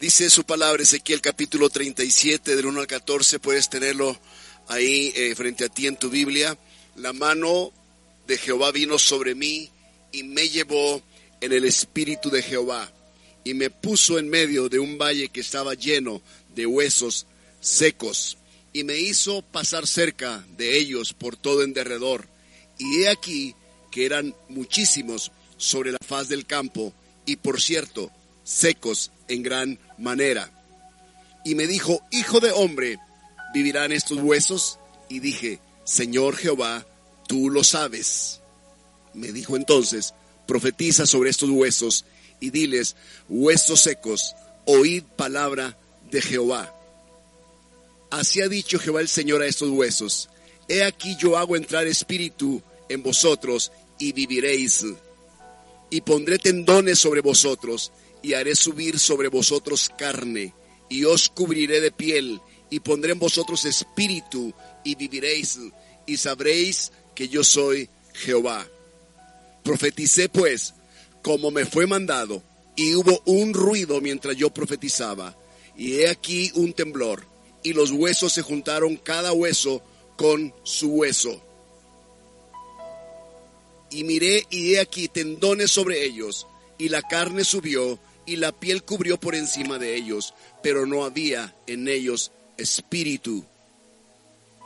Dice su palabra, Ezequiel capítulo 37, del 1 al 14, puedes tenerlo ahí eh, frente a ti en tu Biblia. La mano de Jehová vino sobre mí y me llevó en el espíritu de Jehová y me puso en medio de un valle que estaba lleno de huesos secos y me hizo pasar cerca de ellos por todo en derredor. Y he aquí que eran muchísimos sobre la faz del campo y por cierto, secos en gran manera. Y me dijo, Hijo de hombre, ¿vivirán estos huesos? Y dije, Señor Jehová, tú lo sabes. Me dijo entonces, profetiza sobre estos huesos y diles, huesos secos, oíd palabra de Jehová. Así ha dicho Jehová el Señor a estos huesos, he aquí yo hago entrar espíritu en vosotros y viviréis. Y pondré tendones sobre vosotros y haré subir sobre vosotros carne, y os cubriré de piel, y pondré en vosotros espíritu, y viviréis, y sabréis que yo soy Jehová. Profeticé pues, como me fue mandado, y hubo un ruido mientras yo profetizaba, y he aquí un temblor, y los huesos se juntaron cada hueso con su hueso. Y miré, y he aquí tendones sobre ellos, y la carne subió, y la piel cubrió por encima de ellos, pero no había en ellos espíritu.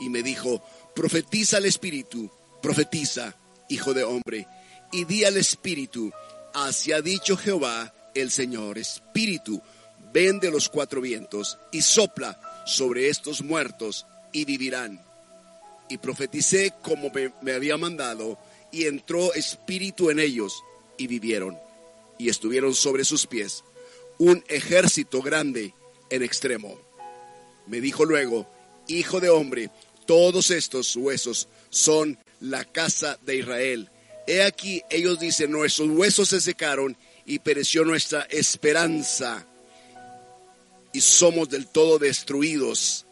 Y me dijo, profetiza al espíritu, profetiza, hijo de hombre, y di al espíritu, así ha dicho Jehová el Señor, espíritu, ven de los cuatro vientos y sopla sobre estos muertos y vivirán. Y profeticé como me, me había mandado, y entró espíritu en ellos y vivieron y estuvieron sobre sus pies un ejército grande en extremo. Me dijo luego, Hijo de hombre, todos estos huesos son la casa de Israel. He aquí, ellos dicen, nuestros huesos se secaron y pereció nuestra esperanza y somos del todo destruidos.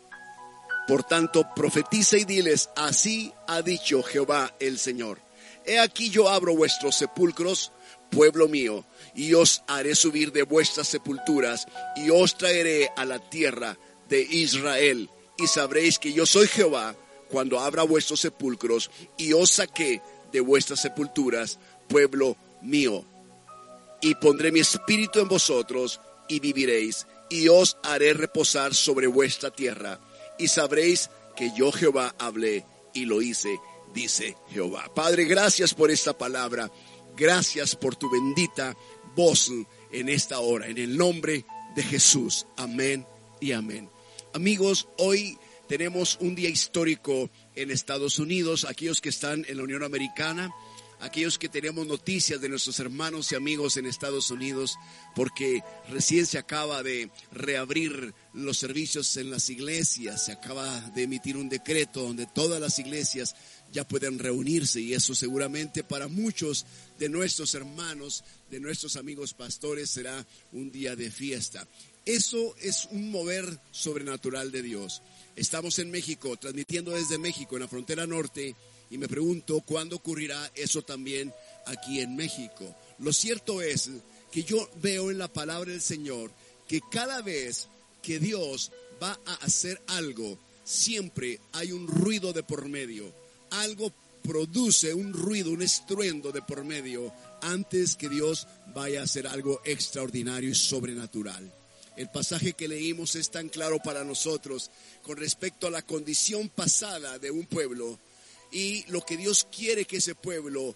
Por tanto, profetiza y diles, así ha dicho Jehová el Señor. He aquí yo abro vuestros sepulcros, pueblo mío, y os haré subir de vuestras sepulturas, y os traeré a la tierra de Israel, y sabréis que yo soy Jehová cuando abra vuestros sepulcros, y os saqué de vuestras sepulturas, pueblo mío. Y pondré mi espíritu en vosotros, y viviréis, y os haré reposar sobre vuestra tierra, y sabréis que yo Jehová hablé y lo hice, dice Jehová. Padre, gracias por esta palabra. Gracias por tu bendita en esta hora, en el nombre de Jesús. Amén y amén. Amigos, hoy tenemos un día histórico en Estados Unidos, aquellos que están en la Unión Americana, aquellos que tenemos noticias de nuestros hermanos y amigos en Estados Unidos, porque recién se acaba de reabrir los servicios en las iglesias, se acaba de emitir un decreto donde todas las iglesias ya pueden reunirse y eso seguramente para muchos de nuestros hermanos, de nuestros amigos pastores será un día de fiesta. Eso es un mover sobrenatural de Dios. Estamos en México, transmitiendo desde México, en la frontera norte, y me pregunto cuándo ocurrirá eso también aquí en México. Lo cierto es que yo veo en la palabra del Señor que cada vez que Dios va a hacer algo, siempre hay un ruido de por medio algo produce un ruido, un estruendo de por medio antes que Dios vaya a hacer algo extraordinario y sobrenatural. El pasaje que leímos es tan claro para nosotros con respecto a la condición pasada de un pueblo y lo que Dios quiere que ese pueblo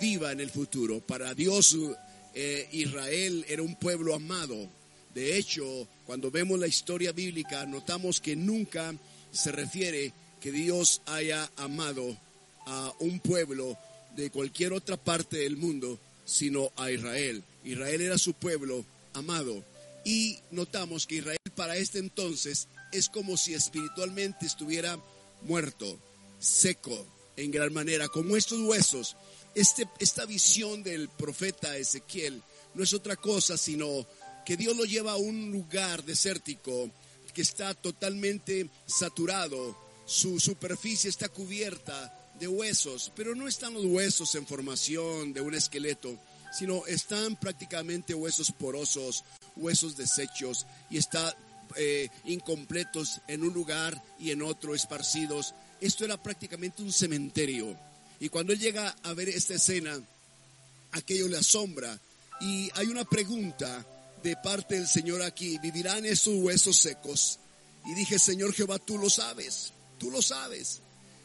viva en el futuro. Para Dios eh, Israel era un pueblo amado. De hecho, cuando vemos la historia bíblica, notamos que nunca se refiere que Dios haya amado a un pueblo de cualquier otra parte del mundo, sino a Israel. Israel era su pueblo amado. Y notamos que Israel para este entonces es como si espiritualmente estuviera muerto, seco en gran manera, como estos huesos. Este, esta visión del profeta Ezequiel no es otra cosa sino que Dios lo lleva a un lugar desértico que está totalmente saturado su superficie está cubierta de huesos, pero no están los huesos en formación de un esqueleto, sino están prácticamente huesos porosos, huesos desechos y está eh, incompletos en un lugar y en otro esparcidos. Esto era prácticamente un cementerio. Y cuando él llega a ver esta escena, aquello le asombra. Y hay una pregunta de parte del Señor aquí, ¿vivirán esos huesos secos? Y dije, Señor Jehová, tú lo sabes, tú lo sabes.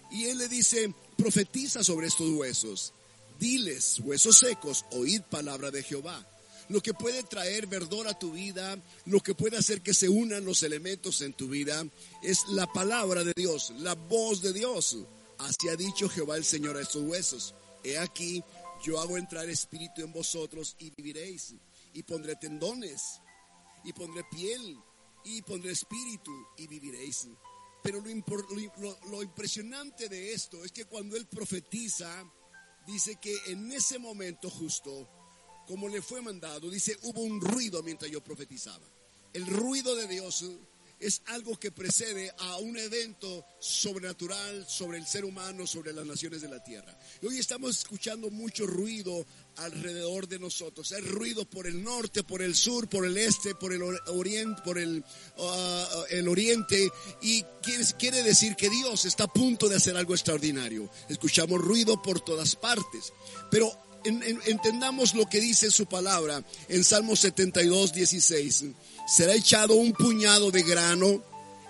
Y él le dice, profetiza sobre estos huesos. Diles, huesos secos, oíd palabra de Jehová. Lo que puede traer verdor a tu vida, lo que puede hacer que se unan los elementos en tu vida, es la palabra de Dios, la voz de Dios. Así ha dicho Jehová el Señor a estos huesos. He aquí, yo hago entrar espíritu en vosotros y viviréis. Y pondré tendones, y pondré piel, y pondré espíritu y viviréis. Pero lo, impresionante de esto es que cuando él profetiza, dice que en ese momento justo, como le fue mandado, dice, hubo un ruido mientras yo profetizaba. El ruido de Dios es algo que precede a un evento sobrenatural sobre el ser humano, sobre las naciones de la tierra. Hoy estamos escuchando mucho ruido alrededor de nosotros. Hay ruido por el norte, por el sur, por el este, por el oriente, por el, uh, el oriente. Y quiere decir que Dios está a punto de hacer algo extraordinario. Escuchamos ruido por todas partes. Pero entendamos lo que dice su palabra en Salmo 72, 16 será echado un puñado de grano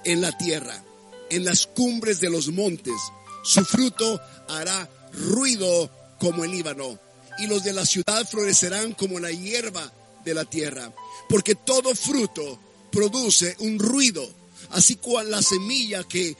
en la tierra, en las cumbres de los montes. Su fruto hará ruido como el Líbano, y los de la ciudad florecerán como la hierba de la tierra, porque todo fruto produce un ruido, así cual la semilla que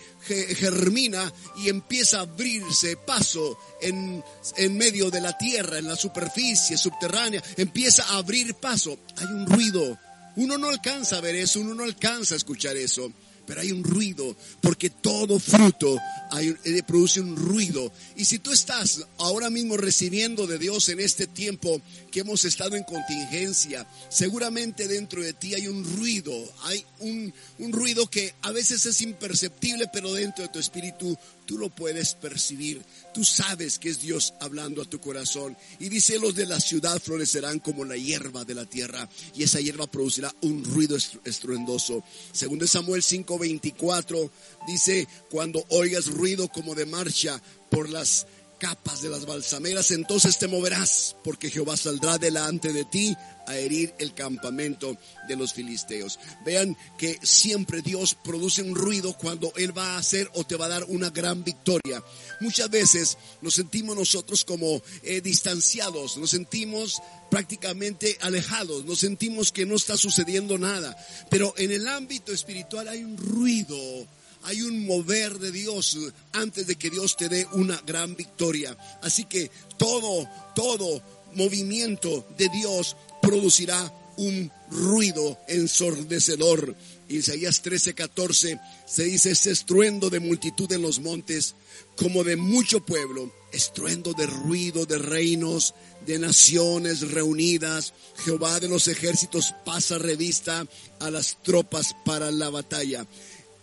germina y empieza a abrirse paso en, en medio de la tierra, en la superficie subterránea, empieza a abrir paso. Hay un ruido uno no alcanza a ver eso, uno no alcanza a escuchar eso, pero hay un ruido, porque todo fruto eh, produce un ruido. Y si tú estás ahora mismo recibiendo de Dios en este tiempo que hemos estado en contingencia, seguramente dentro de ti hay un ruido, hay un, un ruido que a veces es imperceptible, pero dentro de tu espíritu tú lo puedes percibir. Tú sabes que es Dios hablando a tu corazón. Y dice, los de la ciudad florecerán como la hierba de la tierra. Y esa hierba producirá un ruido estruendoso. Segundo Samuel 5:24 dice, cuando oigas ruido como de marcha por las capas de las balsameras, entonces te moverás, porque Jehová saldrá delante de ti a herir el campamento de los filisteos. Vean que siempre Dios produce un ruido cuando Él va a hacer o te va a dar una gran victoria. Muchas veces nos sentimos nosotros como eh, distanciados, nos sentimos prácticamente alejados, nos sentimos que no está sucediendo nada, pero en el ámbito espiritual hay un ruido hay un mover de Dios antes de que Dios te dé una gran victoria. Así que todo, todo movimiento de Dios producirá un ruido ensordecedor. Isaías 13:14 se dice, ese estruendo de multitud en los montes, como de mucho pueblo, estruendo de ruido de reinos, de naciones reunidas. Jehová de los ejércitos pasa revista a las tropas para la batalla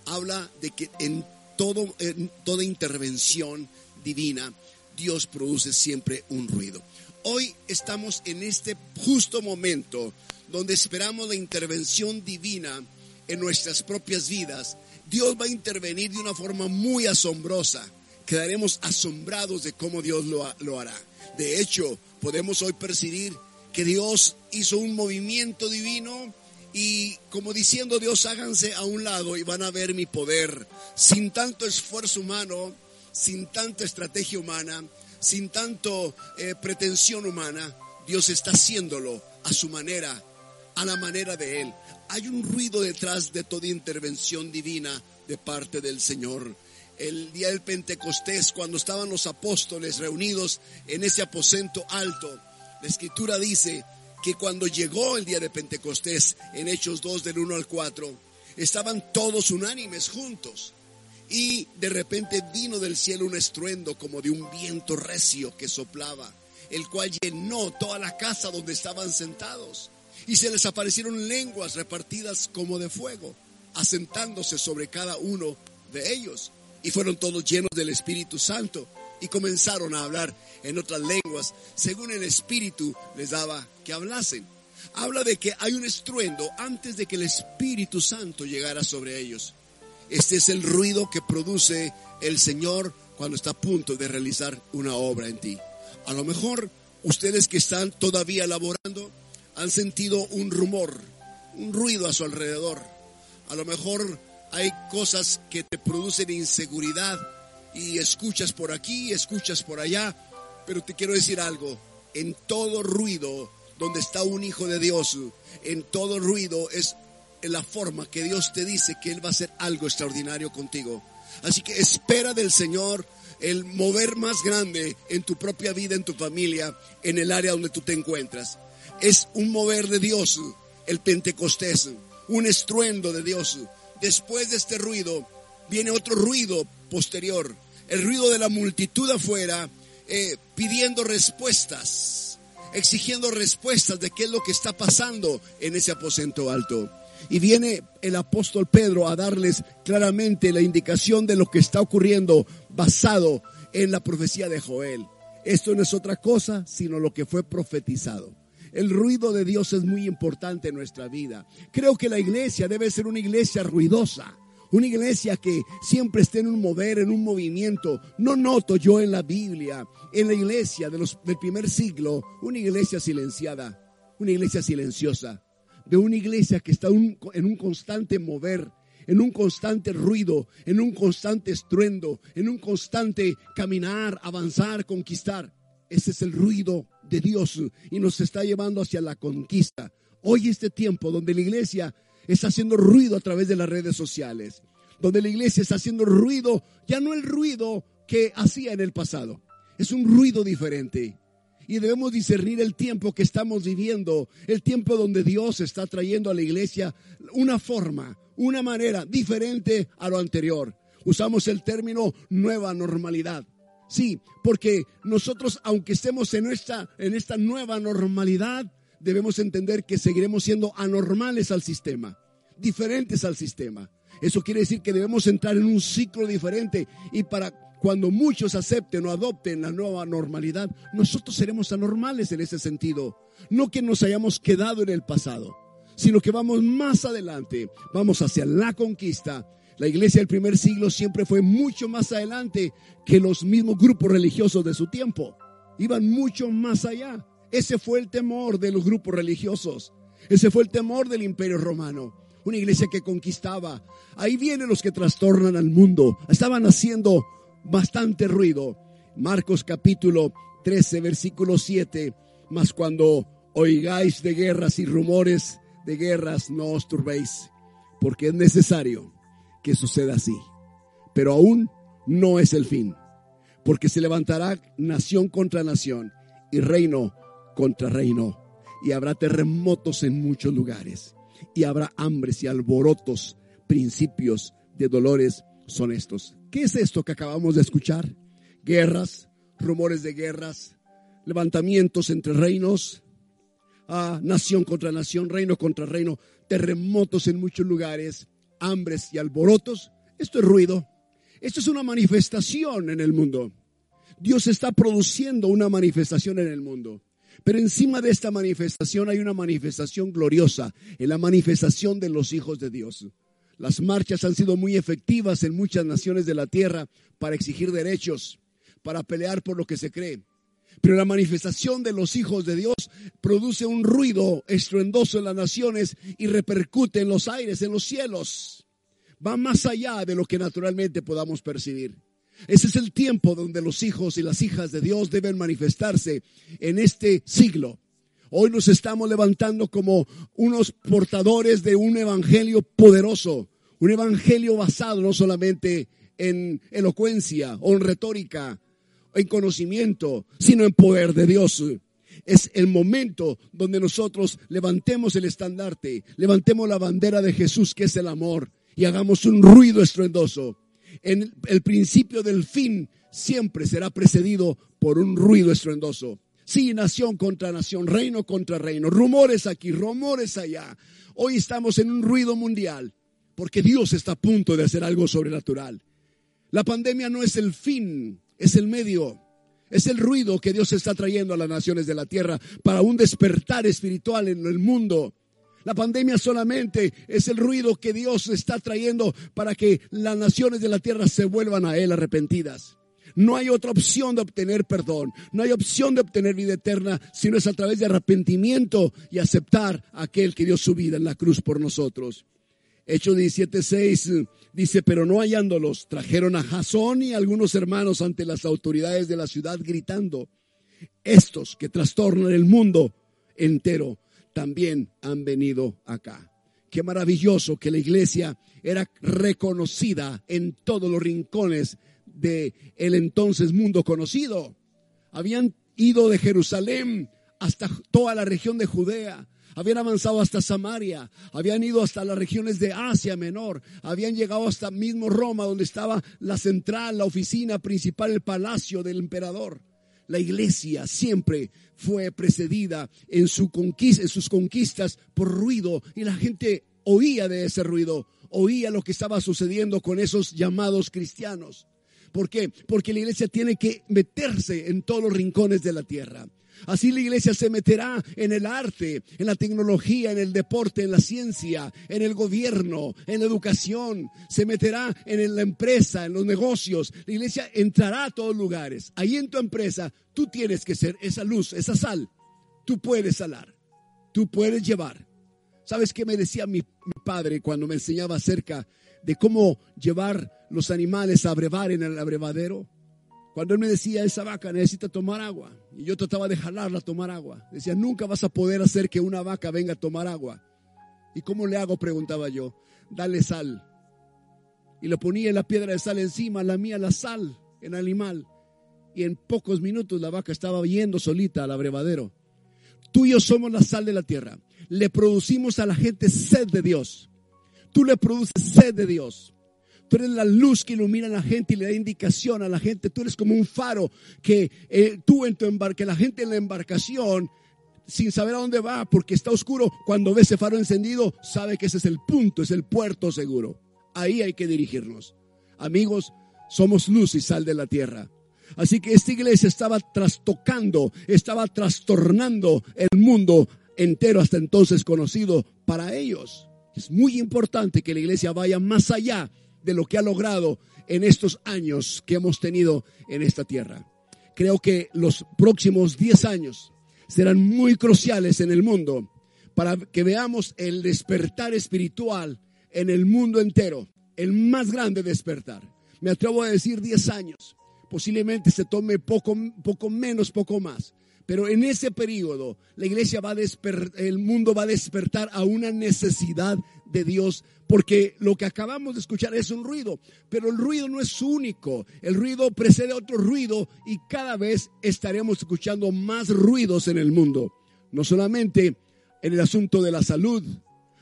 habla de que en, todo, en toda intervención divina, Dios produce siempre un ruido. Hoy estamos en este justo momento donde esperamos la intervención divina en nuestras propias vidas. Dios va a intervenir de una forma muy asombrosa. Quedaremos asombrados de cómo Dios lo, lo hará. De hecho, podemos hoy percibir que Dios hizo un movimiento divino y como diciendo Dios, háganse a un lado y van a ver mi poder, sin tanto esfuerzo humano, sin tanta estrategia humana, sin tanto eh, pretensión humana, Dios está haciéndolo a su manera, a la manera de Él. Hay un ruido detrás de toda intervención divina de parte del Señor. El día del Pentecostés, cuando estaban los apóstoles reunidos en ese aposento alto, la escritura dice que cuando llegó el día de Pentecostés, en Hechos 2 del 1 al 4, estaban todos unánimes juntos. Y de repente vino del cielo un estruendo como de un viento recio que soplaba, el cual llenó toda la casa donde estaban sentados. Y se les aparecieron lenguas repartidas como de fuego, asentándose sobre cada uno de ellos. Y fueron todos llenos del Espíritu Santo y comenzaron a hablar en otras lenguas, según el Espíritu les daba que hablasen. habla de que hay un estruendo antes de que el Espíritu Santo llegara sobre ellos. Este es el ruido que produce el Señor cuando está a punto de realizar una obra en ti. A lo mejor ustedes que están todavía laborando han sentido un rumor, un ruido a su alrededor. A lo mejor hay cosas que te producen inseguridad y escuchas por aquí, escuchas por allá, pero te quiero decir algo, en todo ruido donde está un hijo de Dios, en todo ruido es la forma que Dios te dice que Él va a hacer algo extraordinario contigo. Así que espera del Señor el mover más grande en tu propia vida, en tu familia, en el área donde tú te encuentras. Es un mover de Dios, el Pentecostés, un estruendo de Dios. Después de este ruido viene otro ruido posterior, el ruido de la multitud afuera eh, pidiendo respuestas, exigiendo respuestas de qué es lo que está pasando en ese aposento alto. Y viene el apóstol Pedro a darles claramente la indicación de lo que está ocurriendo basado en la profecía de Joel. Esto no es otra cosa sino lo que fue profetizado. El ruido de Dios es muy importante en nuestra vida. Creo que la iglesia debe ser una iglesia ruidosa. Una iglesia que siempre esté en un mover, en un movimiento. No noto yo en la Biblia, en la iglesia de los, del primer siglo, una iglesia silenciada, una iglesia silenciosa de una iglesia que está en un constante mover, en un constante ruido, en un constante estruendo, en un constante caminar, avanzar, conquistar. Ese es el ruido de Dios y nos está llevando hacia la conquista. Hoy este tiempo donde la iglesia está haciendo ruido a través de las redes sociales, donde la iglesia está haciendo ruido, ya no el ruido que hacía en el pasado, es un ruido diferente y debemos discernir el tiempo que estamos viviendo, el tiempo donde Dios está trayendo a la iglesia una forma, una manera diferente a lo anterior. Usamos el término nueva normalidad. Sí, porque nosotros, aunque estemos en esta, en esta nueva normalidad, debemos entender que seguiremos siendo anormales al sistema, diferentes al sistema. Eso quiere decir que debemos entrar en un ciclo diferente y para cuando muchos acepten o adopten la nueva normalidad, nosotros seremos anormales en ese sentido. No que nos hayamos quedado en el pasado, sino que vamos más adelante, vamos hacia la conquista. La iglesia del primer siglo siempre fue mucho más adelante que los mismos grupos religiosos de su tiempo. Iban mucho más allá. Ese fue el temor de los grupos religiosos. Ese fue el temor del imperio romano. Una iglesia que conquistaba. Ahí vienen los que trastornan al mundo. Estaban haciendo bastante ruido. Marcos capítulo 13, versículo 7. Mas cuando oigáis de guerras y rumores de guerras, no os turbéis, porque es necesario que suceda así. Pero aún no es el fin, porque se levantará nación contra nación y reino contra reino, y habrá terremotos en muchos lugares, y habrá hambres y alborotos, principios de dolores son estos. ¿Qué es esto que acabamos de escuchar? Guerras, rumores de guerras, levantamientos entre reinos, ah, nación contra nación, reino contra reino, terremotos en muchos lugares, hambres y alborotos. Esto es ruido. Esto es una manifestación en el mundo. Dios está produciendo una manifestación en el mundo. Pero encima de esta manifestación hay una manifestación gloriosa, en la manifestación de los hijos de Dios. Las marchas han sido muy efectivas en muchas naciones de la tierra para exigir derechos, para pelear por lo que se cree. Pero la manifestación de los hijos de Dios produce un ruido estruendoso en las naciones y repercute en los aires, en los cielos. Va más allá de lo que naturalmente podamos percibir. Ese es el tiempo donde los hijos y las hijas de Dios deben manifestarse en este siglo. Hoy nos estamos levantando como unos portadores de un evangelio poderoso, un evangelio basado no solamente en elocuencia o en retórica, en conocimiento, sino en poder de Dios. Es el momento donde nosotros levantemos el estandarte, levantemos la bandera de Jesús, que es el amor, y hagamos un ruido estruendoso. En el principio del fin siempre será precedido por un ruido estruendoso. Sí, nación contra nación, reino contra reino, rumores aquí, rumores allá. Hoy estamos en un ruido mundial porque Dios está a punto de hacer algo sobrenatural. La pandemia no es el fin, es el medio. Es el ruido que Dios está trayendo a las naciones de la tierra para un despertar espiritual en el mundo. La pandemia solamente es el ruido que Dios está trayendo para que las naciones de la tierra se vuelvan a Él arrepentidas. No hay otra opción de obtener perdón, no hay opción de obtener vida eterna, sino es a través de arrepentimiento y aceptar a aquel que dio su vida en la cruz por nosotros. Hechos 17:6 dice, pero no hallándolos, trajeron a Jasón y algunos hermanos ante las autoridades de la ciudad gritando, estos que trastornan el mundo entero también han venido acá. Qué maravilloso que la iglesia era reconocida en todos los rincones de el entonces mundo conocido. Habían ido de Jerusalén hasta toda la región de Judea, habían avanzado hasta Samaria, habían ido hasta las regiones de Asia Menor, habían llegado hasta mismo Roma, donde estaba la central, la oficina principal, el palacio del emperador. La iglesia siempre fue precedida en, su conquista, en sus conquistas por ruido y la gente oía de ese ruido, oía lo que estaba sucediendo con esos llamados cristianos. ¿Por qué? Porque la iglesia tiene que meterse en todos los rincones de la tierra. Así la iglesia se meterá en el arte, en la tecnología, en el deporte, en la ciencia, en el gobierno, en la educación. Se meterá en la empresa, en los negocios. La iglesia entrará a todos lugares. Ahí en tu empresa tú tienes que ser esa luz, esa sal. Tú puedes salar. Tú puedes llevar. ¿Sabes qué me decía mi, padre cuando me enseñaba acerca de cómo llevar los animales a abrevar en el abrevadero. Cuando él me decía, esa vaca necesita tomar agua, y yo trataba de jalarla a tomar agua, decía, nunca vas a poder hacer que una vaca venga a tomar agua. ¿Y cómo le hago? Preguntaba yo. Dale sal. Y le ponía la piedra de sal encima, la mía la sal en animal. Y en pocos minutos la vaca estaba yendo solita al abrevadero. Tú y yo somos la sal de la tierra. Le producimos a la gente sed de Dios. Tú le produces sed de Dios. Tú eres la luz que ilumina a la gente y le da indicación a la gente. Tú eres como un faro que eh, tú en tu embarque, la gente en la embarcación, sin saber a dónde va, porque está oscuro, cuando ve ese faro encendido, sabe que ese es el punto, es el puerto seguro. Ahí hay que dirigirnos. Amigos, somos luz y sal de la tierra. Así que esta iglesia estaba trastocando, estaba trastornando el mundo entero hasta entonces conocido para ellos. Es muy importante que la iglesia vaya más allá de lo que ha logrado en estos años que hemos tenido en esta tierra. Creo que los próximos 10 años serán muy cruciales en el mundo para que veamos el despertar espiritual en el mundo entero, el más grande despertar. Me atrevo a decir 10 años, posiblemente se tome poco, poco menos, poco más. Pero en ese periodo, la iglesia va a despertar, el mundo va a despertar a una necesidad de Dios, porque lo que acabamos de escuchar es un ruido, pero el ruido no es único, el ruido precede a otro ruido y cada vez estaremos escuchando más ruidos en el mundo, no solamente en el asunto de la salud,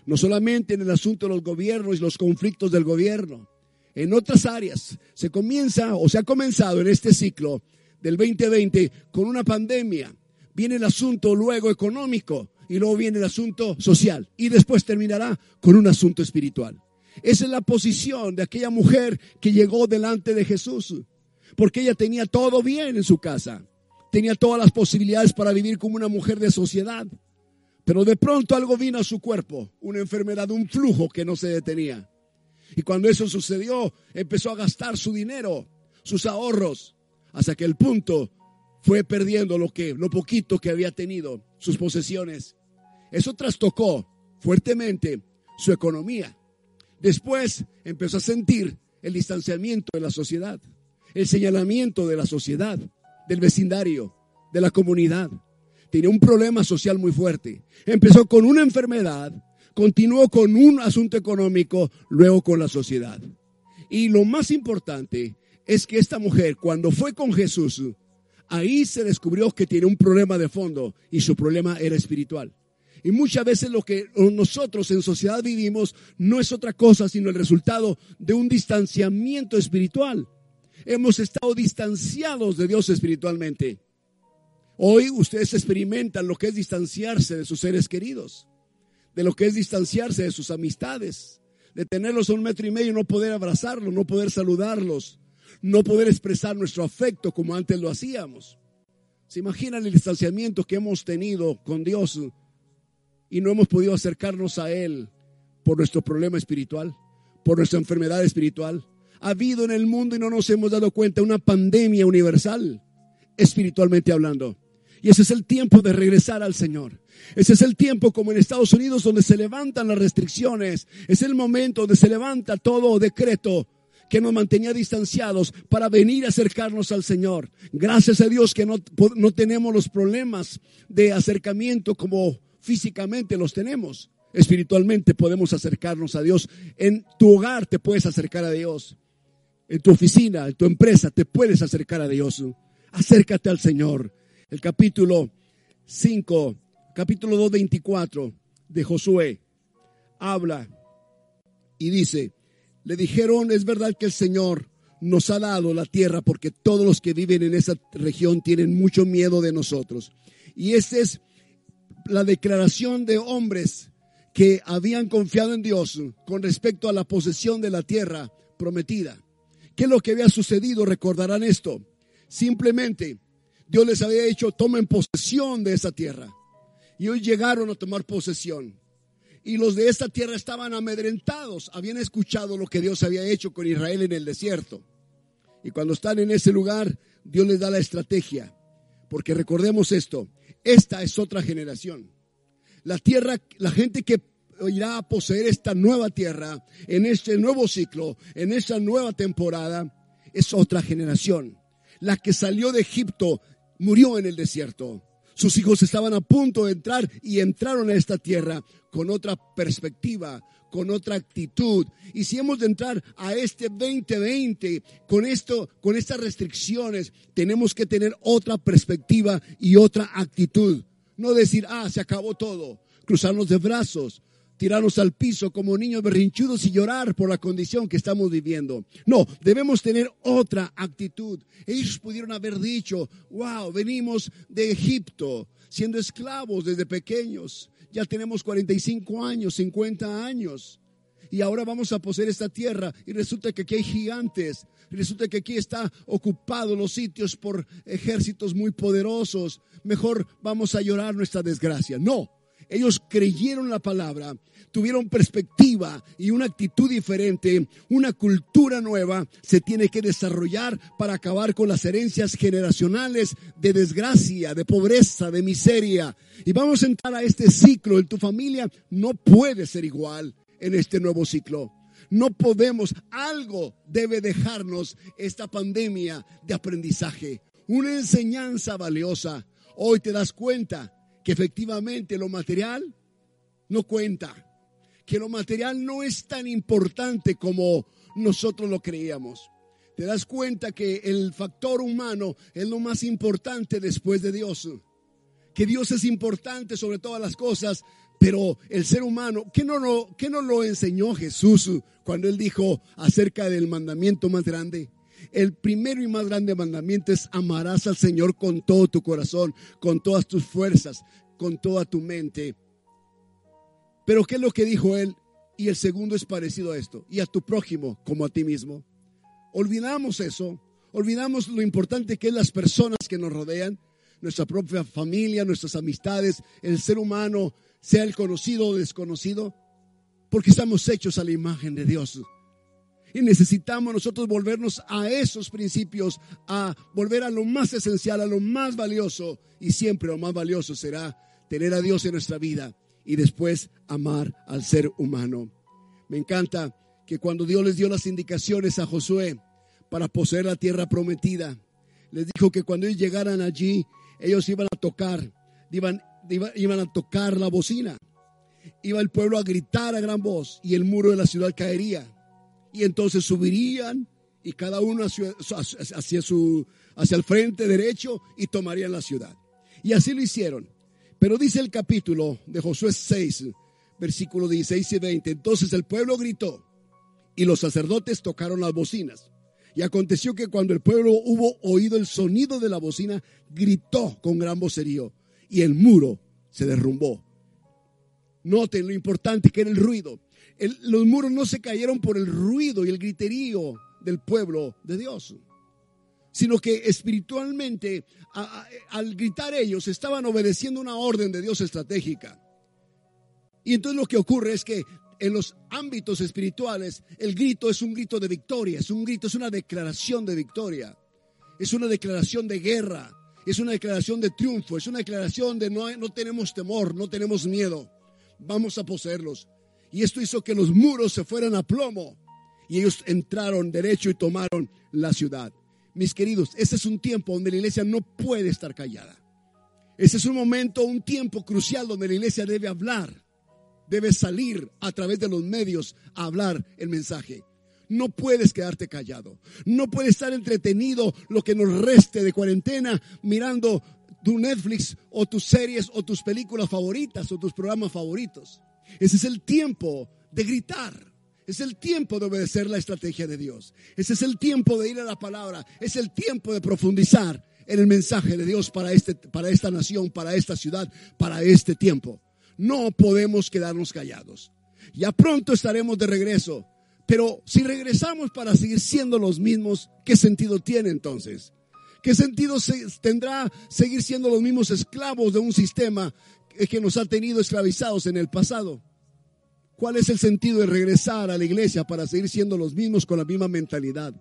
no solamente en el asunto de los gobiernos y los conflictos del gobierno, en otras áreas se comienza o se ha comenzado en este ciclo del 2020 con una pandemia. Viene el asunto luego económico y luego viene el asunto social y después terminará con un asunto espiritual. Esa es la posición de aquella mujer que llegó delante de Jesús, porque ella tenía todo bien en su casa, tenía todas las posibilidades para vivir como una mujer de sociedad, pero de pronto algo vino a su cuerpo, una enfermedad, un flujo que no se detenía. Y cuando eso sucedió, empezó a gastar su dinero, sus ahorros, hasta que el punto fue perdiendo lo que, lo poquito que había tenido, sus posesiones. Eso trastocó fuertemente su economía. Después empezó a sentir el distanciamiento de la sociedad, el señalamiento de la sociedad, del vecindario, de la comunidad. Tenía un problema social muy fuerte. Empezó con una enfermedad, continuó con un asunto económico, luego con la sociedad. Y lo más importante es que esta mujer, cuando fue con Jesús, ahí se descubrió que tiene un problema de fondo y su problema era espiritual. Y muchas veces lo que nosotros en sociedad vivimos no es otra cosa sino el resultado de un distanciamiento espiritual. Hemos estado distanciados de Dios espiritualmente. Hoy ustedes experimentan lo que es distanciarse de sus seres queridos, de lo que es distanciarse de sus amistades, de tenerlos a un metro y medio y no poder abrazarlos, no poder saludarlos, no poder expresar nuestro afecto como antes lo hacíamos. ¿Se imaginan el distanciamiento que hemos tenido con Dios y no hemos podido acercarnos a Él por nuestro problema espiritual, por nuestra enfermedad espiritual? Ha habido en el mundo y no nos hemos dado cuenta una pandemia universal, espiritualmente hablando. Y ese es el tiempo de regresar al Señor. Ese es el tiempo como en Estados Unidos donde se levantan las restricciones. Es el momento donde se levanta todo decreto que nos mantenía distanciados para venir a acercarnos al Señor. Gracias a Dios que no, no tenemos los problemas de acercamiento como físicamente los tenemos. Espiritualmente podemos acercarnos a Dios. En tu hogar te puedes acercar a Dios. En tu oficina, en tu empresa te puedes acercar a Dios. Acércate al Señor el capítulo 5, capítulo 2, 24 de Josué, habla y dice, le dijeron, es verdad que el Señor nos ha dado la tierra porque todos los que viven en esa región tienen mucho miedo de nosotros. Y esta es la declaración de hombres que habían confiado en Dios con respecto a la posesión de la tierra prometida. ¿Qué es lo que había sucedido? Recordarán esto. Simplemente Dios les había dicho, tomen posesión de esa tierra. Y hoy llegaron a tomar posesión. Y los de esta tierra estaban amedrentados, habían escuchado lo que Dios había hecho con Israel en el desierto. Y cuando están en ese lugar, Dios les da la estrategia. Porque recordemos esto, esta es otra generación. La tierra, la gente que irá a poseer esta nueva tierra, en este nuevo ciclo, en esta nueva temporada, es otra generación. La que salió de Egipto murió en el desierto. Sus hijos estaban a punto de entrar y entraron a esta tierra con otra perspectiva, con otra actitud. Y si hemos de entrar a este 2020 con esto, con estas restricciones, tenemos que tener otra perspectiva y otra actitud. No decir, ah, se acabó todo, cruzarnos de brazos, tirarnos al piso como niños berrinchudos y llorar por la condición que estamos viviendo. No, debemos tener otra actitud. Ellos pudieron haber dicho, wow, venimos de Egipto siendo esclavos desde pequeños. Ya tenemos 45 años, 50 años. Y ahora vamos a poseer esta tierra y resulta que aquí hay gigantes. Resulta que aquí está ocupado los sitios por ejércitos muy poderosos. Mejor vamos a llorar nuestra desgracia. No, ellos creyeron la palabra, tuvieron perspectiva y una actitud diferente, una cultura nueva se tiene que desarrollar para acabar con las herencias generacionales de desgracia, de pobreza, de miseria. Y vamos a entrar a este ciclo. En tu familia no puede ser igual en este nuevo ciclo. No podemos, algo debe dejarnos esta pandemia de aprendizaje, una enseñanza valiosa. Hoy te das cuenta que efectivamente lo material no cuenta, que lo material no es tan importante como nosotros lo creíamos. Te das cuenta que el factor humano es lo más importante después de Dios. Que Dios es importante sobre todas las cosas, pero el ser humano, ¿qué no, lo, qué no lo enseñó Jesús cuando él dijo acerca del mandamiento más grande? El primero y más grande mandamiento es amarás al Señor con todo tu corazón, con todas tus fuerzas, con toda tu mente. Pero ¿qué es lo que dijo él? Y el segundo es parecido a esto, y a tu prójimo como a ti mismo. Olvidamos eso, olvidamos lo importante que es las personas que nos rodean, nuestra propia familia, nuestras amistades, el ser humano, sea el conocido o desconocido, porque estamos hechos a la imagen de Dios. Y necesitamos nosotros volvernos a esos principios, a volver a lo más esencial, a lo más valioso. Y siempre lo más valioso será tener a Dios en nuestra vida y después amar al ser humano. Me encanta que cuando Dios les dio las indicaciones a Josué para poseer la tierra prometida, les dijo que cuando ellos llegaran allí, ellos iban a tocar, iban, iban a tocar la bocina. Iba el pueblo a gritar a gran voz y el muro de la ciudad caería y entonces subirían y cada uno hacia, su, hacia el frente derecho y tomarían la ciudad. Y así lo hicieron. Pero dice el capítulo de Josué 6, versículos 16 y 20. Entonces el pueblo gritó y los sacerdotes tocaron las bocinas. Y aconteció que cuando el pueblo hubo oído el sonido de la bocina, gritó con gran vocerío y el muro se derrumbó. Noten lo importante que era el ruido los muros no se cayeron por el ruido y el griterío del pueblo de Dios. sino que espiritualmente, al gritar ellos, estaban obedeciendo una orden de Dios estratégica. Y entonces lo que ocurre es que en los ámbitos espirituales, el grito es un grito de victoria, es un grito, es una declaración de victoria, es una declaración de guerra, es una declaración de triunfo, es una declaración de no, no tenemos temor, no tenemos miedo, vamos a poseerlos. Y esto hizo que los muros se fueran a plomo y ellos entraron derecho y tomaron la ciudad. Mis queridos, ese es un tiempo donde la iglesia no puede estar callada. Ese es un momento, un tiempo crucial donde la iglesia debe hablar debes salir a través de los medios a hablar el mensaje. No puedes quedarte callado. No puedes estar entretenido lo que nos reste de cuarentena mirando tu Netflix o tus series o tus películas favoritas o tus programas favoritos. Ese es el tiempo de gritar. Es el tiempo de obedecer la estrategia de Dios. Ese es el tiempo de ir a la palabra. Es el tiempo de profundizar en el mensaje de Dios para, este, para esta nación, para esta ciudad, para este tiempo. No podemos quedarnos callados. Ya pronto estaremos de regreso. Pero si regresamos para seguir siendo los mismos, ¿qué sentido tiene entonces? ¿Qué sentido tendrá seguir siendo los mismos esclavos de un sistema que nos ha tenido esclavizados en el pasado? ¿Cuál es el sentido de regresar a la iglesia para seguir siendo los mismos con la misma mentalidad?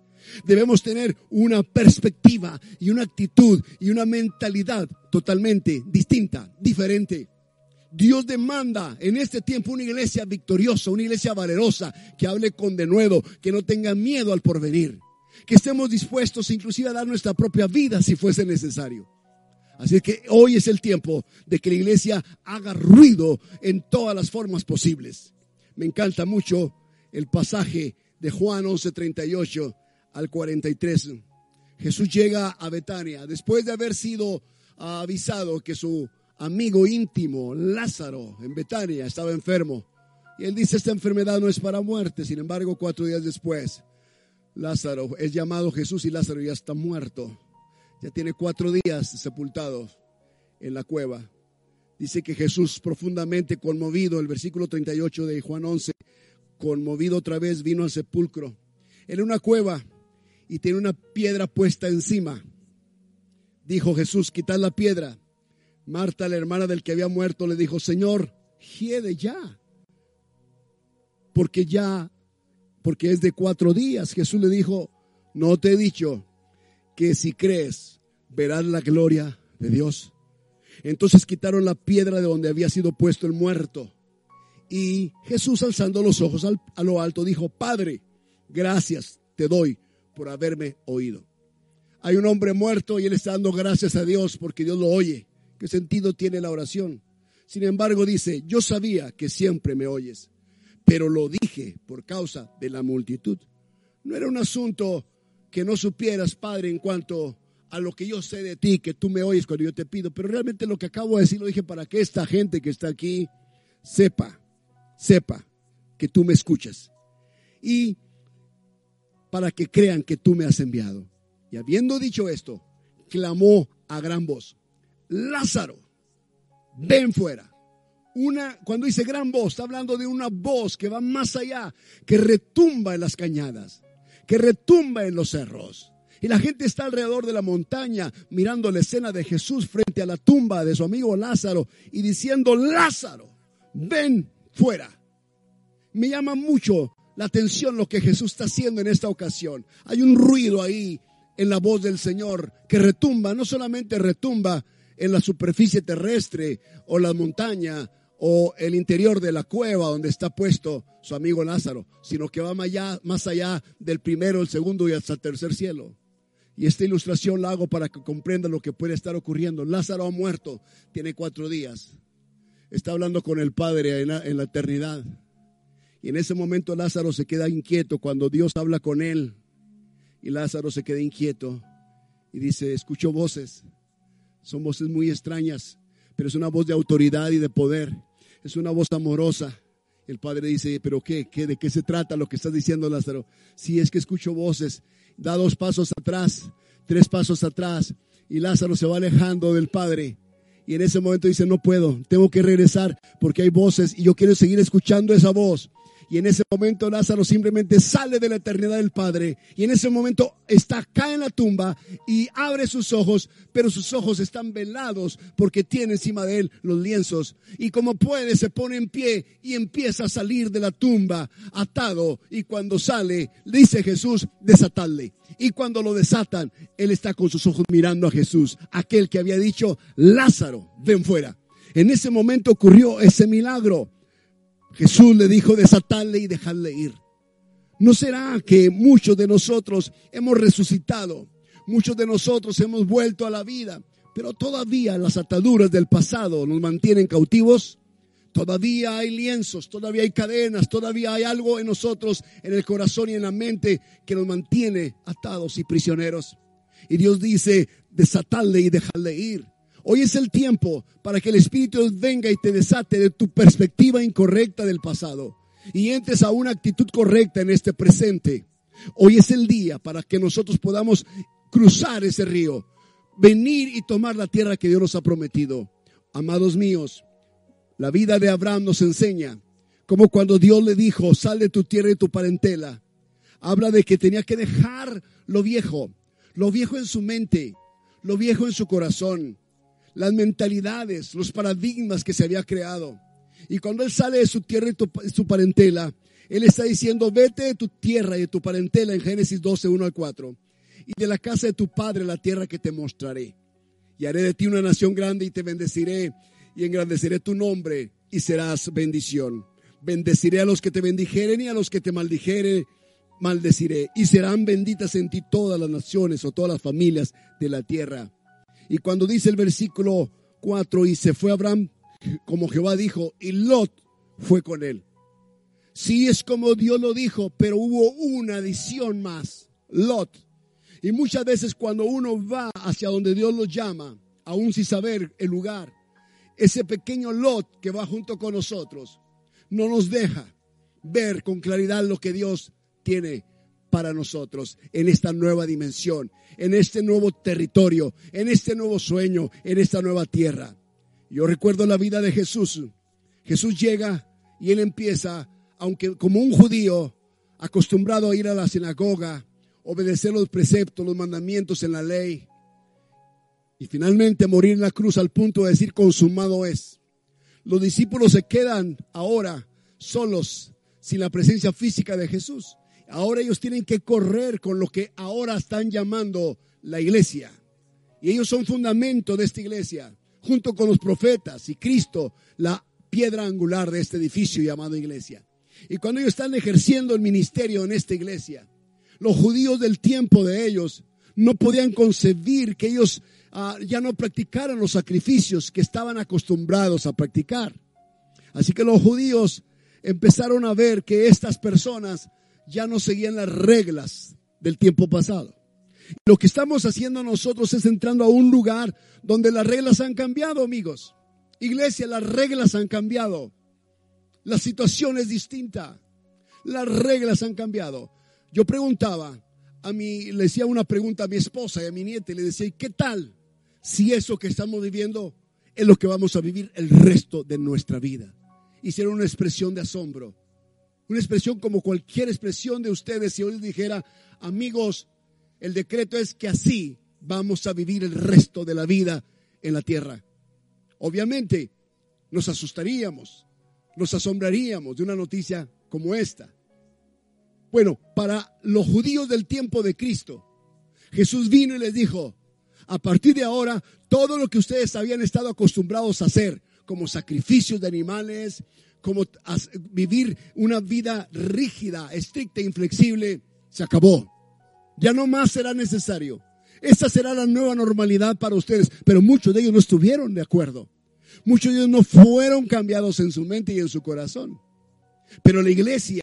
Debemos tener una perspectiva y una actitud y una mentalidad totalmente distinta, diferente. Dios demanda en este tiempo una iglesia victoriosa, una iglesia valerosa, que hable con denuedo, que no tenga miedo al porvenir, que estemos dispuestos inclusive a dar nuestra propia vida si fuese necesario. Así que hoy es el tiempo de que la iglesia haga ruido en todas las formas posibles. Me encanta mucho el pasaje de Juan 11:38 al 43. Jesús llega a Betania después de haber sido avisado que su amigo íntimo, Lázaro, en Betania, estaba enfermo. Y él dice, esta enfermedad no es para muerte. Sin embargo, cuatro días después, Lázaro es llamado Jesús y Lázaro ya está muerto. Ya tiene cuatro días sepultado en la cueva. Dice que Jesús profundamente conmovido, el versículo 38 de Juan 11, conmovido otra vez, vino al sepulcro. En una cueva y tiene una piedra puesta encima. Dijo Jesús, quitad la piedra. Marta, la hermana del que había muerto, le dijo, Señor, hiede ya. Porque ya, porque es de cuatro días. Jesús le dijo, no te he dicho que si crees, verás la gloria de Dios. Entonces quitaron la piedra de donde había sido puesto el muerto. Y Jesús, alzando los ojos a lo alto, dijo, Padre, gracias te doy por haberme oído. Hay un hombre muerto y él está dando gracias a Dios porque Dios lo oye. ¿Qué sentido tiene la oración? Sin embargo, dice, yo sabía que siempre me oyes, pero lo dije por causa de la multitud. No era un asunto que no supieras, Padre, en cuanto a lo que yo sé de ti, que tú me oyes cuando yo te pido, pero realmente lo que acabo de decir lo dije para que esta gente que está aquí sepa, sepa que tú me escuchas y para que crean que tú me has enviado. Y habiendo dicho esto, clamó a gran voz, Lázaro, ven fuera. Una, cuando dice gran voz, está hablando de una voz que va más allá, que retumba en las cañadas, que retumba en los cerros. Y la gente está alrededor de la montaña mirando la escena de Jesús frente a la tumba de su amigo Lázaro y diciendo, Lázaro, ven fuera. Me llama mucho la atención lo que Jesús está haciendo en esta ocasión. Hay un ruido ahí en la voz del Señor que retumba, no solamente retumba en la superficie terrestre o la montaña o el interior de la cueva donde está puesto su amigo Lázaro, sino que va más allá, más allá del primero, el segundo y hasta el tercer cielo. Y esta ilustración la hago para que comprenda lo que puede estar ocurriendo. Lázaro ha muerto, tiene cuatro días. Está hablando con el Padre en en la eternidad. Y en ese momento Lázaro se queda inquieto cuando Dios habla con él. Y Lázaro se queda inquieto y dice, escucho voces. Son voces muy extrañas, pero es una voz de autoridad y de poder. Es una voz amorosa. El padre dice, pero qué, qué, ¿De qué se trata lo que estás diciendo, Lázaro? Si es que escucho voces. Da dos pasos atrás, tres pasos atrás, y Lázaro se va alejando del padre. Y en ese momento dice, no puedo, tengo que regresar porque hay voces y yo quiero seguir escuchando esa voz. Y en ese momento Lázaro simplemente sale de la eternidad del Padre. Y en ese momento está acá en la tumba y abre sus ojos, pero sus ojos están velados porque tiene encima de él los lienzos. Y como puede, se pone en pie y empieza a salir de la tumba atado. Y cuando sale, dice Jesús, desatadle. Y cuando lo desatan, él está con sus ojos mirando a Jesús, aquel que había dicho, Lázaro, ven fuera. En ese momento ocurrió ese milagro. Jesús le dijo desatarle y dejarle ir. ¿No será que muchos de nosotros hemos resucitado? Muchos de nosotros hemos vuelto a la vida, pero todavía las ataduras del pasado nos mantienen cautivos. Todavía hay lienzos, todavía hay cadenas, todavía hay algo en nosotros, en el corazón y en la mente que nos mantiene atados y prisioneros. Y Dios dice, desatarle y dejarle ir. Hoy es el tiempo para que el Espíritu venga y te desate de tu perspectiva incorrecta del pasado y entres a una actitud correcta en este presente. Hoy es el día para que nosotros podamos cruzar ese río, venir y tomar la tierra que Dios nos ha prometido. Amados míos, la vida de Abraham nos enseña como cuando Dios le dijo, sal de tu tierra y tu parentela. Habla de que tenía que dejar lo viejo, lo viejo en su mente, lo viejo en su corazón, las mentalidades, los paradigmas que se había creado. Y cuando él sale de su tierra y su parentela, él está diciendo, vete de tu tierra y de tu parentela en Génesis 12, 1 al 4, y de la casa de tu padre la tierra que te mostraré. Y haré de ti una nación grande y te bendeciré y engrandeceré tu nombre y serás bendición. Bendeciré a los que te bendijeren y a los que te maldijeren maldeciré. Y serán benditas en ti todas las naciones o todas las familias de la tierra. Y cuando dice el versículo 4, y se fue Abraham, como Jehová dijo, y Lot fue con él. Sí es como Dios lo dijo, pero hubo una adición más, Lot. Y muchas veces cuando uno va hacia donde Dios lo llama, aún sin saber el lugar, ese pequeño Lot que va junto con nosotros, no nos deja ver con claridad lo que Dios tiene para nosotros en esta nueva dimensión, en este nuevo territorio, en este nuevo sueño, en esta nueva tierra. Yo recuerdo la vida de Jesús. Jesús llega y él empieza, aunque como un judío acostumbrado a ir a la sinagoga, obedecer los preceptos, los mandamientos en la ley, y finalmente morir en la cruz al punto de decir consumado es. Los discípulos se quedan ahora solos, sin la presencia física de Jesús. Ahora ellos tienen que correr con lo que ahora están llamando la iglesia. Y ellos son fundamento de esta iglesia, junto con los profetas y Cristo, la piedra angular de este edificio llamado iglesia. Y cuando ellos están ejerciendo el ministerio en esta iglesia, los judíos del tiempo de ellos no podían concebir que ellos ah, ya no practicaran los sacrificios que estaban acostumbrados a practicar. Así que los judíos empezaron a ver que estas personas ya no seguían las reglas del tiempo pasado. Lo que estamos haciendo nosotros es entrando a un lugar donde las reglas han cambiado, amigos. Iglesia, las reglas han cambiado. La situación es distinta. Las reglas han cambiado. Yo preguntaba a mí, le decía una pregunta a mi esposa y a mi nieta le decía, ¿qué tal si eso que estamos viviendo es lo que vamos a vivir el resto de nuestra vida? Hicieron una expresión de asombro. Una expresión como cualquier expresión de ustedes si les dijera, amigos, el decreto es que así vamos a vivir el resto de la vida en la tierra. Obviamente nos asustaríamos, nos asombraríamos de una noticia como esta. Bueno, para los judíos del tiempo de Cristo, Jesús vino y les dijo, a partir de ahora, todo lo que ustedes habían estado acostumbrados a hacer, como sacrificios de animales, como vivir una vida rígida, estricta, inflexible, se acabó. Ya no más será necesario. Esta será la nueva normalidad para ustedes, pero muchos de ellos no estuvieron de acuerdo. Muchos de ellos no fueron cambiados en su mente y en su corazón. Pero la iglesia,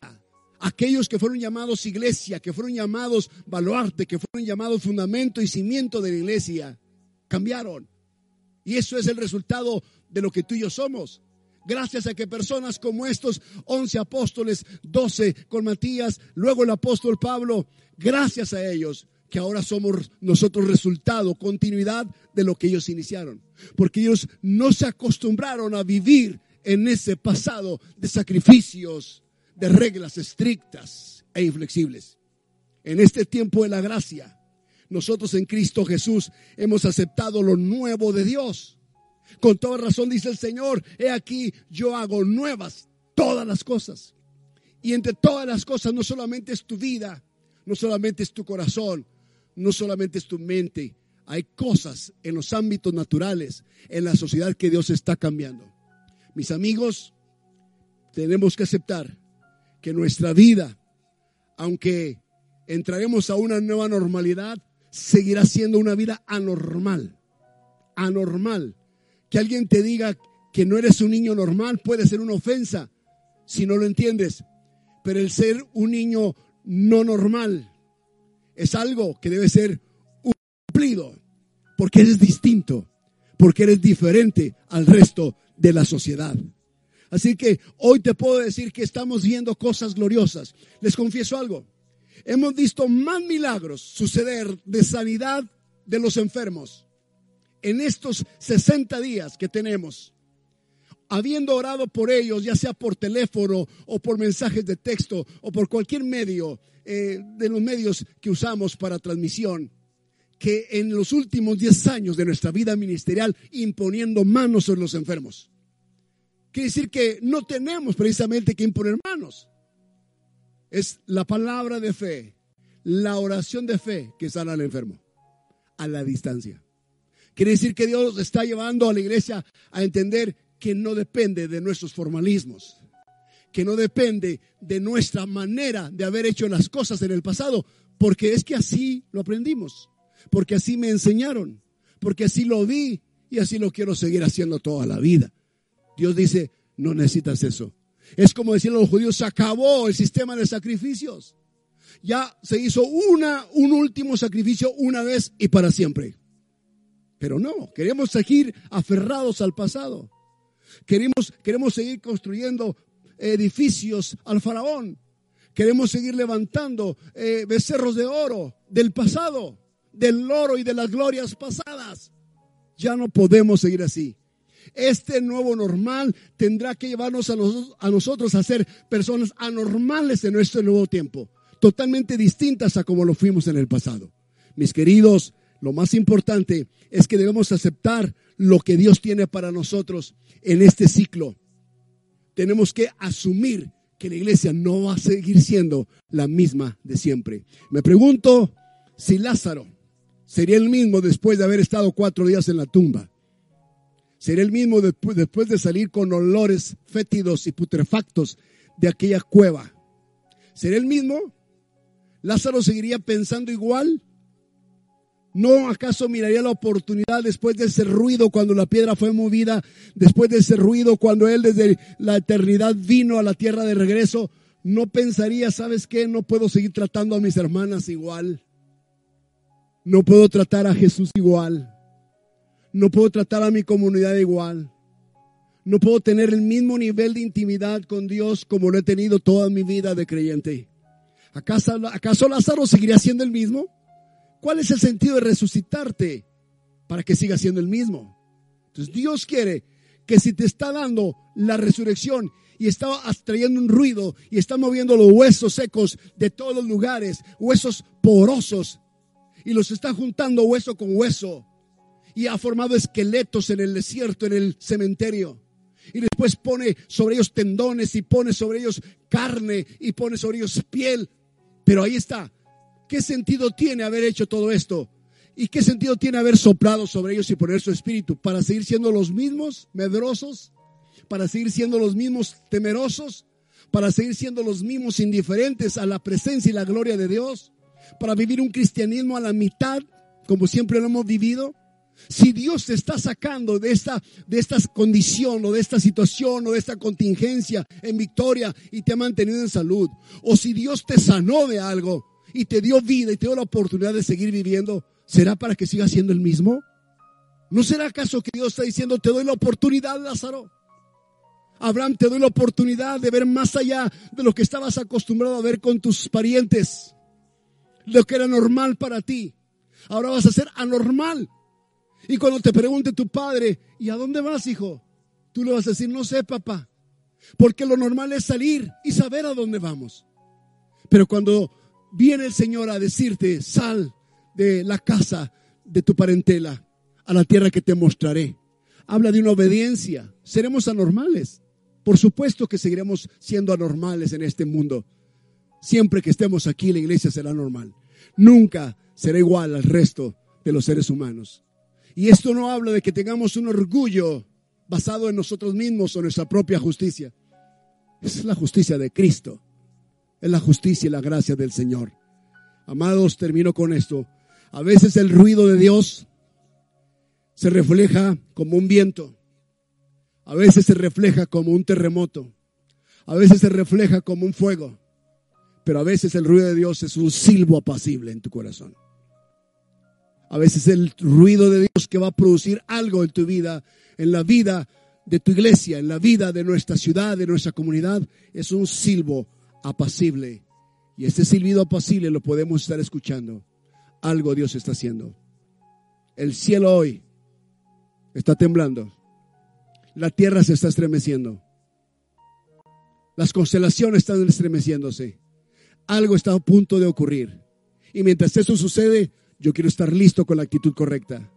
aquellos que fueron llamados iglesia, que fueron llamados baluarte, que fueron llamados fundamento y cimiento de la iglesia, cambiaron. Y eso es el resultado de lo que tú y yo somos gracias a que personas como estos 11 apóstoles, 12 con Matías, luego el apóstol Pablo, gracias a ellos que ahora somos nosotros resultado, continuidad de lo que ellos iniciaron. Porque ellos no se acostumbraron a vivir en ese pasado de sacrificios, de reglas estrictas e inflexibles. En este tiempo de la gracia, nosotros en Cristo Jesús hemos aceptado lo nuevo de Dios. Con toda razón dice el Señor, he aquí yo hago nuevas todas las cosas. Y entre todas las cosas no solamente es tu vida, no solamente es tu corazón, no solamente es tu mente, hay cosas en los ámbitos naturales, en la sociedad que Dios está cambiando. Mis amigos, tenemos que aceptar que nuestra vida, aunque entraremos a una nueva normalidad, seguirá siendo una vida anormal. Anormal. Que alguien te diga que no eres un niño normal puede ser una ofensa si no lo entiendes. Pero el ser un niño no normal es algo que debe ser cumplido porque eres distinto, porque eres diferente al resto de la sociedad. Así que hoy te puedo decir que estamos viendo cosas gloriosas. Les confieso algo. Hemos visto más milagros suceder de sanidad de los enfermos en estos 60 días que tenemos. Habiendo orado por ellos, ya sea por teléfono o por mensajes de texto o por cualquier medio eh, de los medios que usamos para transmisión, que en los últimos 10 años de nuestra vida ministerial imponiendo manos sobre los enfermos. Quiere decir que no tenemos precisamente que imponer manos. Es la palabra de fe, la oración de fe que sana al enfermo a la distancia. Quiere decir que Dios está llevando a la iglesia a entender que no depende de nuestros formalismos, que no depende de nuestra manera de haber hecho las cosas en el pasado, porque es que así lo aprendimos, porque así me enseñaron, porque así lo vi y así lo quiero seguir haciendo toda la vida. Dios dice, no necesitas eso. Es como decirle a los judíos, se acabó el sistema de sacrificios. Ya se hizo una, un último sacrificio una vez y para siempre. Pero no, queremos seguir aferrados al pasado. Queremos, queremos seguir construyendo edificios al faraón. Queremos seguir levantando eh, becerros de oro del pasado, del oro y de las glorias pasadas. Ya no podemos seguir así. Este nuevo normal tendrá que llevarnos a, a nosotros a ser personas anormales en nuestro nuevo tiempo, totalmente distintas a como lo fuimos en el pasado. Mis queridos, lo más importante es que debemos aceptar lo que Dios tiene para nosotros en este ciclo. Tenemos que asumir que la iglesia no va a seguir siendo la misma de siempre. Me pregunto si Lázaro sería el mismo después de haber estado cuatro días en la tumba. Sería el mismo después, de salir con olores fétidos y putrefactos de aquella cueva. ¿Sería el mismo? ¿Lázaro seguiría pensando igual? ¿No acaso miraría la oportunidad después de ese ruido cuando la piedra fue movida, después de ese ruido cuando Él desde la eternidad vino a la tierra de regreso? ¿No pensaría, sabes qué? No puedo seguir tratando a mis hermanas igual. No puedo tratar a Jesús igual. No puedo tratar a mi comunidad igual. No puedo tener el mismo nivel de intimidad con Dios como lo he tenido toda mi vida de creyente. ¿Acaso, acaso Lázaro seguiría siendo el mismo? ¿Cuál es el sentido de resucitarte para que siga siendo el mismo? Entonces Dios quiere que si te está dando la resurrección y está trayendo un ruido y está moviendo los huesos secos de todos los lugares, huesos porosos, y los está juntando hueso con hueso, y ha formado esqueletos en el desierto, en el cementerio. Y después pone sobre ellos tendones y pone sobre ellos carne y pone sobre ellos piel. Pero ahí está. ¿Qué sentido tiene haber hecho todo esto? ¿Y qué sentido tiene haber soplado sobre ellos y poner su espíritu? ¿Para seguir siendo los mismos medrosos? ¿Para seguir siendo los mismos temerosos? ¿Para seguir siendo los mismos indiferentes a la presencia y la gloria de Dios? ¿Para vivir un cristianismo a la mitad, como siempre lo hemos vivido? Si Dios te está sacando de esta, de esta condición o de esta situación o de esta contingencia en victoria y te ha mantenido en salud, o si Dios te sanó de algo y te dio vida y te dio la oportunidad de seguir viviendo, ¿será para que sigas siendo el mismo? ¿No será acaso que Dios está diciendo, te doy la oportunidad, Lázaro? Abraham, te doy la oportunidad de ver más allá de lo que estabas acostumbrado a ver con tus parientes, lo que era normal para ti. Ahora vas a ser anormal y cuando te pregunte tu padre, ¿y a dónde vas, hijo? Tú le vas a decir, no sé, papá. Porque lo normal es salir y saber a dónde vamos. Pero cuando viene el Señor a decirte, sal de la casa de tu parentela a la tierra que te mostraré, habla de una obediencia. Seremos anormales. Por supuesto que seguiremos siendo anormales en este mundo. Siempre que estemos aquí, la iglesia será normal. Nunca será igual al resto de los seres humanos. Y esto no habla de que tengamos un orgullo basado en nosotros mismos o nuestra propia justicia. Es la justicia de Cristo. Es la justicia y la gracia del Señor. Amados, termino con esto. A veces el ruido de Dios se refleja como un viento. A veces se refleja como un terremoto. A veces se refleja como un fuego. Pero a veces el ruido de Dios es un silbo apacible en tu corazón. A veces el ruido de Dios que va a producir algo en tu vida, en la vida de tu iglesia, en la vida de nuestra ciudad, de nuestra comunidad, es un silbo Y este silbido apacible lo podemos estar escuchando. Algo Dios está haciendo. El cielo hoy está temblando. La tierra se está estremeciendo. Las constelaciones están estremeciéndose. Algo está a punto de ocurrir. Y mientras eso sucede, yo quiero estar listo con la actitud correcta.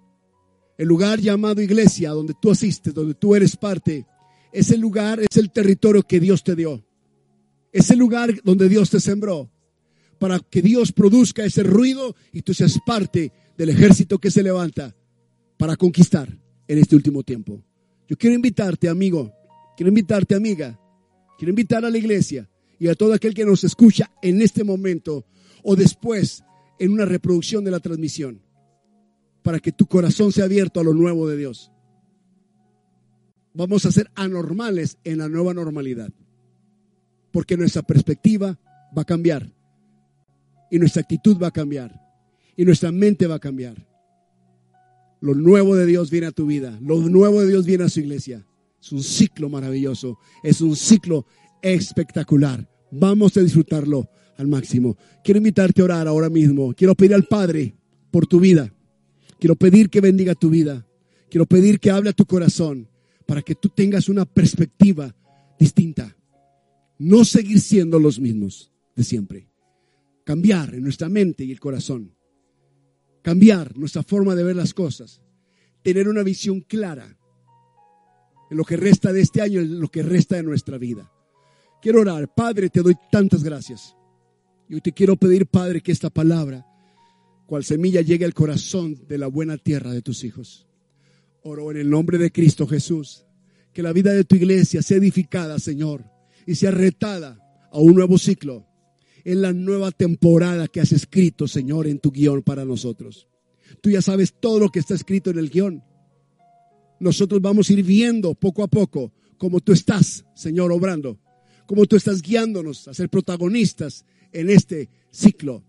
El lugar llamado iglesia, donde tú asistes, donde tú eres parte, ese lugar es el territorio que Dios te dio. Es el lugar donde Dios te sembró. Para que Dios produzca ese ruido y tú seas parte del ejército que se levanta para conquistar en este último tiempo. Yo quiero invitarte, amigo, quiero invitarte, amiga, quiero invitar a la iglesia y a todo aquel que nos escucha en este momento o después en una reproducción de la transmisión, para que tu corazón sea abierto a lo nuevo de Dios. Vamos a ser anormales en la nueva normalidad, porque nuestra perspectiva va a cambiar y nuestra actitud va a cambiar y nuestra mente va a cambiar. Lo nuevo de Dios viene a tu vida, lo nuevo de Dios viene a su iglesia. Es un ciclo maravilloso, es un ciclo espectacular. Vamos a disfrutarlo al máximo. Quiero invitarte a orar ahora mismo. Quiero pedir al Padre por tu vida. Quiero pedir que bendiga tu vida. Quiero pedir que hable a tu corazón para que tú tengas una perspectiva distinta. No seguir siendo los mismos de siempre. Cambiar en nuestra mente y el corazón. Cambiar nuestra forma de ver las cosas. Tener una visión clara en lo que resta de este año, en lo que resta de nuestra vida. Quiero orar. Padre, te doy tantas gracias. Y hoy te quiero pedir, Padre, que esta palabra, cual semilla, llegue al corazón de la buena tierra de tus hijos. Oro en el nombre de Cristo Jesús. Que la vida de tu iglesia sea edificada, Señor, y sea retada a un nuevo ciclo en la nueva temporada que has escrito, Señor, en tu guion para nosotros. Tú ya sabes todo lo que está escrito en el guion. Nosotros vamos a ir viendo poco a poco cómo tú estás, Señor, obrando como tú estás guiándonos a ser protagonistas en este ciclo.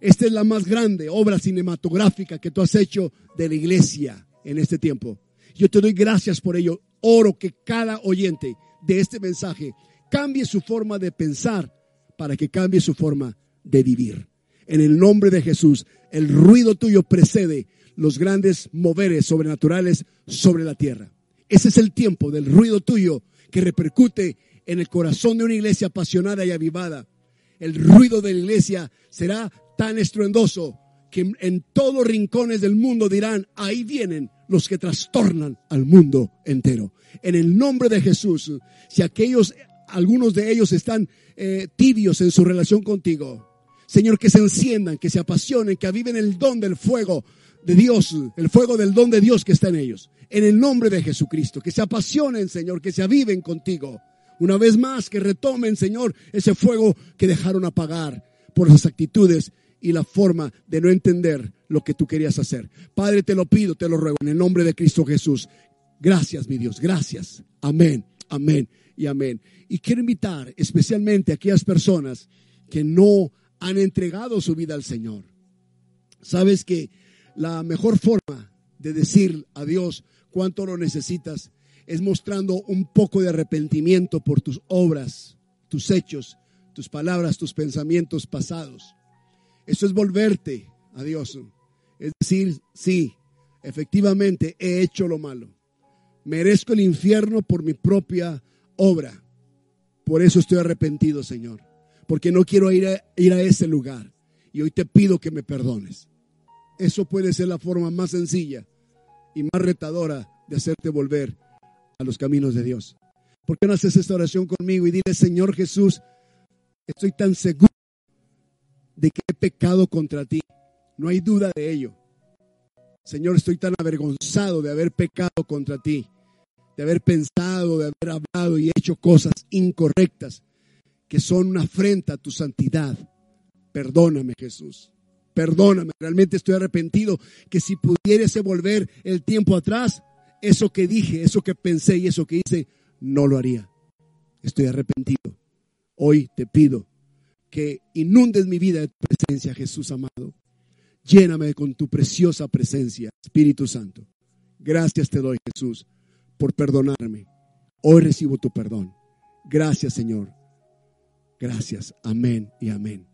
Esta es la más grande obra cinematográfica que tú has hecho de la iglesia en este tiempo. Yo te doy gracias por ello. Oro que cada oyente de este mensaje cambie su forma de pensar para que cambie su forma de vivir. En el nombre de Jesús, el ruido tuyo precede los grandes moveres sobrenaturales sobre la tierra. Ese es el tiempo del ruido tuyo que repercute en el corazón de una iglesia apasionada y avivada, el ruido de la iglesia será tan estruendoso que en todos rincones del mundo dirán, ahí vienen los que trastornan al mundo entero. En el nombre de Jesús, si aquellos, algunos de ellos están eh, tibios en su relación contigo, Señor, que se enciendan, que se apasionen, que aviven el don del fuego de Dios, el fuego del don de Dios que está en ellos. En el nombre de Jesucristo, que se apasionen, Señor, que se aviven contigo. Una vez más, que retomen, Señor, ese fuego que dejaron apagar por esas actitudes y la forma de no entender lo que tú querías hacer. Padre, te lo pido, te lo ruego, en el nombre de Cristo Jesús. Gracias, mi Dios, gracias. Amén, amén y amén. Y quiero invitar especialmente a aquellas personas que no han entregado su vida al Señor. Sabes que la mejor forma de decir a Dios cuánto lo necesitas es mostrando un poco de arrepentimiento por tus obras, tus hechos, tus palabras, tus pensamientos pasados. Eso es volverte a Dios. Es decir, sí, efectivamente he hecho lo malo. Merezco el infierno por mi propia obra. Por eso estoy arrepentido, Señor. Porque no quiero ir a, ir a ese lugar. Y hoy te pido que me perdones. Eso puede ser la forma más sencilla y más retadora de hacerte volver a los caminos de Dios. ¿Por qué no haces esta oración conmigo y dile, Señor Jesús, estoy tan seguro de que he pecado contra ti? No hay duda de ello. Señor, estoy tan avergonzado de haber pecado contra ti, de haber pensado, de haber hablado y hecho cosas incorrectas que son una afrenta a tu santidad. Perdóname, Jesús. Perdóname, realmente estoy arrepentido que si pudiese volver el tiempo atrás, eso que dije, eso que pensé y eso que hice, no lo haría. Estoy arrepentido. Hoy te pido que inundes mi vida de tu presencia, Jesús amado. Lléname con tu preciosa presencia, Espíritu Santo. Gracias te doy, Jesús, por perdonarme. Hoy recibo tu perdón. Gracias, Señor. Gracias. Amén y amén.